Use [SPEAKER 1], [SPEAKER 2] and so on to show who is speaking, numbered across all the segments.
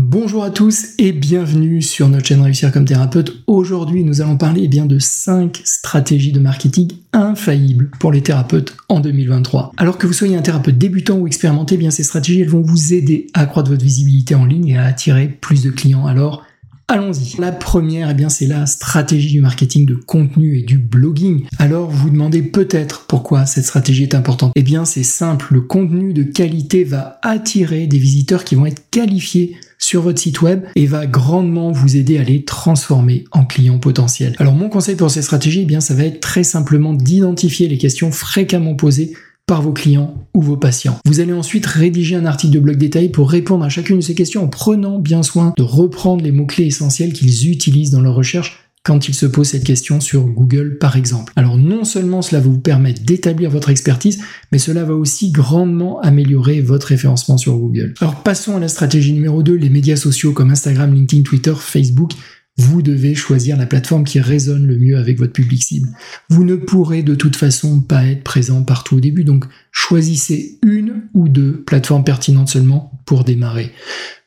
[SPEAKER 1] Bonjour à tous et bienvenue sur notre chaîne Réussir comme thérapeute. Aujourd'hui, nous allons parler eh bien de 5 stratégies de marketing infaillibles pour les thérapeutes en 2023. Alors que vous soyez un thérapeute débutant ou expérimenté, eh bien ces stratégies vont vous aider à accroître votre visibilité en ligne et à attirer plus de clients. Alors Allons-y. La première, eh bien, c'est la stratégie du marketing de contenu et du blogging. Alors, vous vous demandez peut-être pourquoi cette stratégie est importante. Eh bien, c'est simple. Le contenu de qualité va attirer des visiteurs qui vont être qualifiés sur votre site web et va grandement vous aider à les transformer en clients potentiels. Alors, mon conseil pour cette stratégie, eh bien, ça va être très simplement d'identifier les questions fréquemment posées par vos clients ou vos patients. Vous allez ensuite rédiger un article de blog détaillé pour répondre à chacune de ces questions en prenant bien soin de reprendre les mots-clés essentiels qu'ils utilisent dans leur recherche quand ils se posent cette question sur Google par exemple. Alors non seulement cela va vous permettre d'établir votre expertise, mais cela va aussi grandement améliorer votre référencement sur Google. Alors passons à la stratégie numéro 2, les médias sociaux comme Instagram, LinkedIn, Twitter, Facebook vous devez choisir la plateforme qui résonne le mieux avec votre public cible. Vous ne pourrez de toute façon pas être présent partout au début, donc choisissez une ou deux plateformes pertinentes seulement pour démarrer.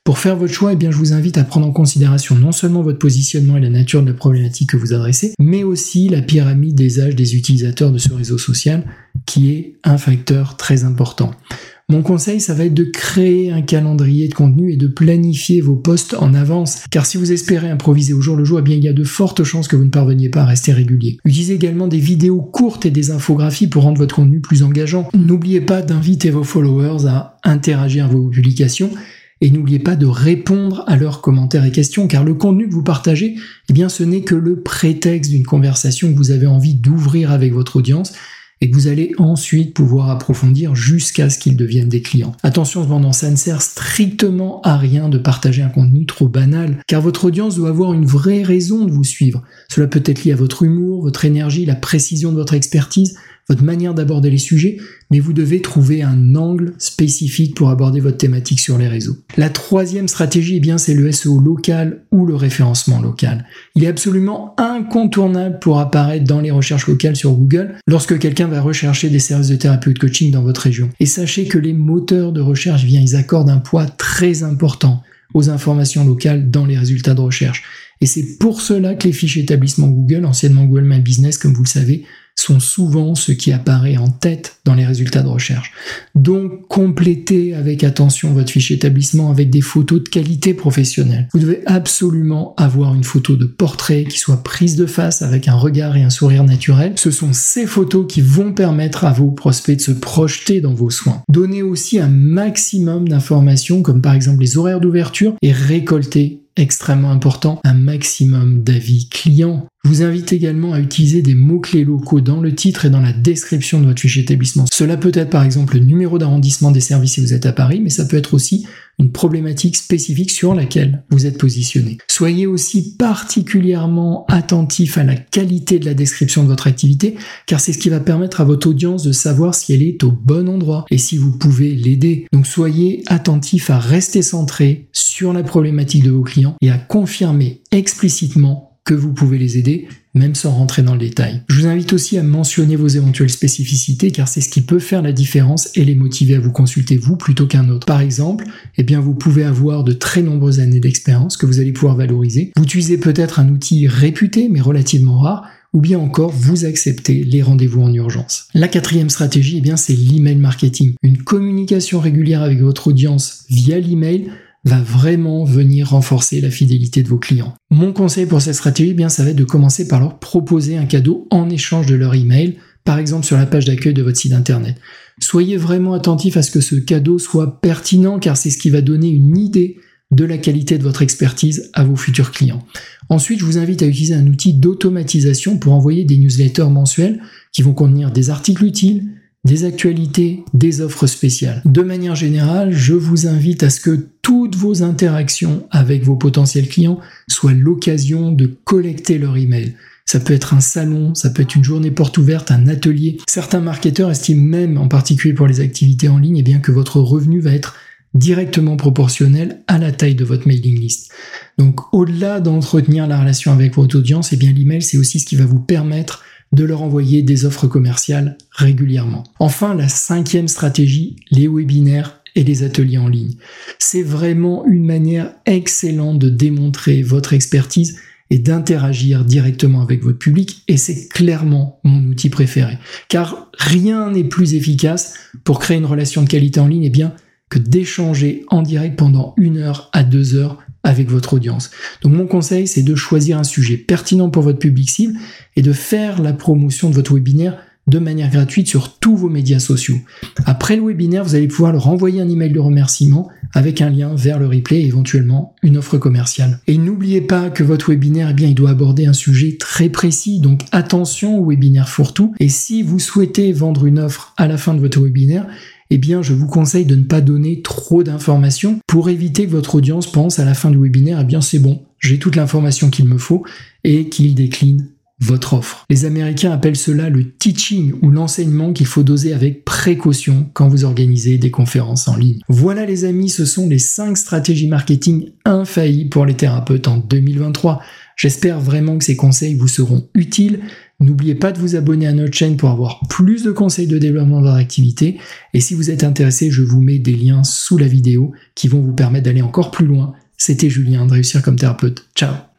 [SPEAKER 1] Pour faire votre choix, eh bien, je vous invite à prendre en considération non seulement votre positionnement et la nature de la problématique que vous adressez, mais aussi la pyramide des âges des utilisateurs de ce réseau social, qui est un facteur très important. Mon conseil, ça va être de créer un calendrier de contenu et de planifier vos posts en avance. Car si vous espérez improviser au jour le jour, eh bien, il y a de fortes chances que vous ne parveniez pas à rester régulier. Utilisez également des vidéos courtes et des infographies pour rendre votre contenu plus engageant. N'oubliez pas d'inviter vos followers à interagir à vos publications et n'oubliez pas de répondre à leurs commentaires et questions, car le contenu que vous partagez, eh bien, ce n'est que le prétexte d'une conversation que vous avez envie d'ouvrir avec votre audience, et que vous allez ensuite pouvoir approfondir jusqu'à ce qu'ils deviennent des clients. Attention cependant, ça ne sert strictement à rien de partager un contenu trop banal, car votre audience doit avoir une vraie raison de vous suivre. Cela peut être lié à votre humour, votre énergie, la précision de votre expertise, votre manière d'aborder les sujets, mais vous devez trouver un angle spécifique pour aborder votre thématique sur les réseaux. La troisième stratégie, eh bien, c'est le SEO local ou le référencement local. Il est absolument incontournable pour apparaître dans les recherches locales sur Google lorsque quelqu'un va rechercher des services de thérapie de coaching dans votre région. Et sachez que les moteurs de recherche, eh ils accordent un poids très important aux informations locales dans les résultats de recherche. Et c'est pour cela que les fiches établissements Google, anciennement Google My Business, comme vous le savez, sont souvent ce qui apparaît en tête dans les résultats de recherche. Donc complétez avec attention votre fiche établissement avec des photos de qualité professionnelle. Vous devez absolument avoir une photo de portrait qui soit prise de face avec un regard et un sourire naturel. Ce sont ces photos qui vont permettre à vos prospects de se projeter dans vos soins. Donnez aussi un maximum d'informations comme par exemple les horaires d'ouverture et récoltez extrêmement important, un maximum d'avis clients. Vous invite également à utiliser des mots-clés locaux dans le titre et dans la description de votre fiche établissement. Cela peut être par exemple le numéro d'arrondissement des services si vous êtes à Paris, mais ça peut être aussi une problématique spécifique sur laquelle vous êtes positionné. Soyez aussi particulièrement attentif à la qualité de la description de votre activité, car c'est ce qui va permettre à votre audience de savoir si elle est au bon endroit et si vous pouvez l'aider. Donc soyez attentif à rester centré sur la problématique de vos clients et à confirmer explicitement que vous pouvez les aider, même sans rentrer dans le détail. Je vous invite aussi à mentionner vos éventuelles spécificités, car c'est ce qui peut faire la différence et les motiver à vous consulter vous plutôt qu'un autre. Par exemple, eh bien, vous pouvez avoir de très nombreuses années d'expérience que vous allez pouvoir valoriser. Vous utilisez peut-être un outil réputé, mais relativement rare, ou bien encore vous acceptez les rendez-vous en urgence. La quatrième stratégie, eh bien, c'est l'email marketing. Une communication régulière avec votre audience via l'email va vraiment venir renforcer la fidélité de vos clients. Mon conseil pour cette stratégie, eh bien, ça va être de commencer par leur proposer un cadeau en échange de leur email, par exemple sur la page d'accueil de votre site internet. Soyez vraiment attentif à ce que ce cadeau soit pertinent car c'est ce qui va donner une idée de la qualité de votre expertise à vos futurs clients. Ensuite, je vous invite à utiliser un outil d'automatisation pour envoyer des newsletters mensuels qui vont contenir des articles utiles, des actualités, des offres spéciales. De manière générale, je vous invite à ce que toutes vos interactions avec vos potentiels clients soient l'occasion de collecter leur email. Ça peut être un salon, ça peut être une journée porte ouverte, un atelier. Certains marketeurs estiment même, en particulier pour les activités en ligne, eh bien que votre revenu va être directement proportionnel à la taille de votre mailing list. Donc au-delà d'entretenir la relation avec votre audience, eh bien l'email c'est aussi ce qui va vous permettre de leur envoyer des offres commerciales régulièrement. Enfin, la cinquième stratégie, les webinaires et les ateliers en ligne. C'est vraiment une manière excellente de démontrer votre expertise et d'interagir directement avec votre public et c'est clairement mon outil préféré. Car rien n'est plus efficace pour créer une relation de qualité en ligne eh bien, que d'échanger en direct pendant une heure à deux heures avec votre audience. Donc mon conseil, c'est de choisir un sujet pertinent pour votre public cible et de faire la promotion de votre webinaire de manière gratuite sur tous vos médias sociaux. Après le webinaire, vous allez pouvoir leur envoyer un email de remerciement avec un lien vers le replay et éventuellement une offre commerciale. Et n'oubliez pas que votre webinaire, eh bien, il doit aborder un sujet très précis, donc attention au webinaire fourre-tout. Et si vous souhaitez vendre une offre à la fin de votre webinaire, eh bien, je vous conseille de ne pas donner trop d'informations pour éviter que votre audience pense à la fin du webinaire, eh bien, c'est bon, j'ai toute l'information qu'il me faut et qu'il décline votre offre. Les Américains appellent cela le teaching ou l'enseignement qu'il faut doser avec précaution quand vous organisez des conférences en ligne. Voilà les amis, ce sont les 5 stratégies marketing infaillibles pour les thérapeutes en 2023. J'espère vraiment que ces conseils vous seront utiles. N'oubliez pas de vous abonner à notre chaîne pour avoir plus de conseils de développement de votre activité. Et si vous êtes intéressé, je vous mets des liens sous la vidéo qui vont vous permettre d'aller encore plus loin. C'était Julien de réussir comme thérapeute. Ciao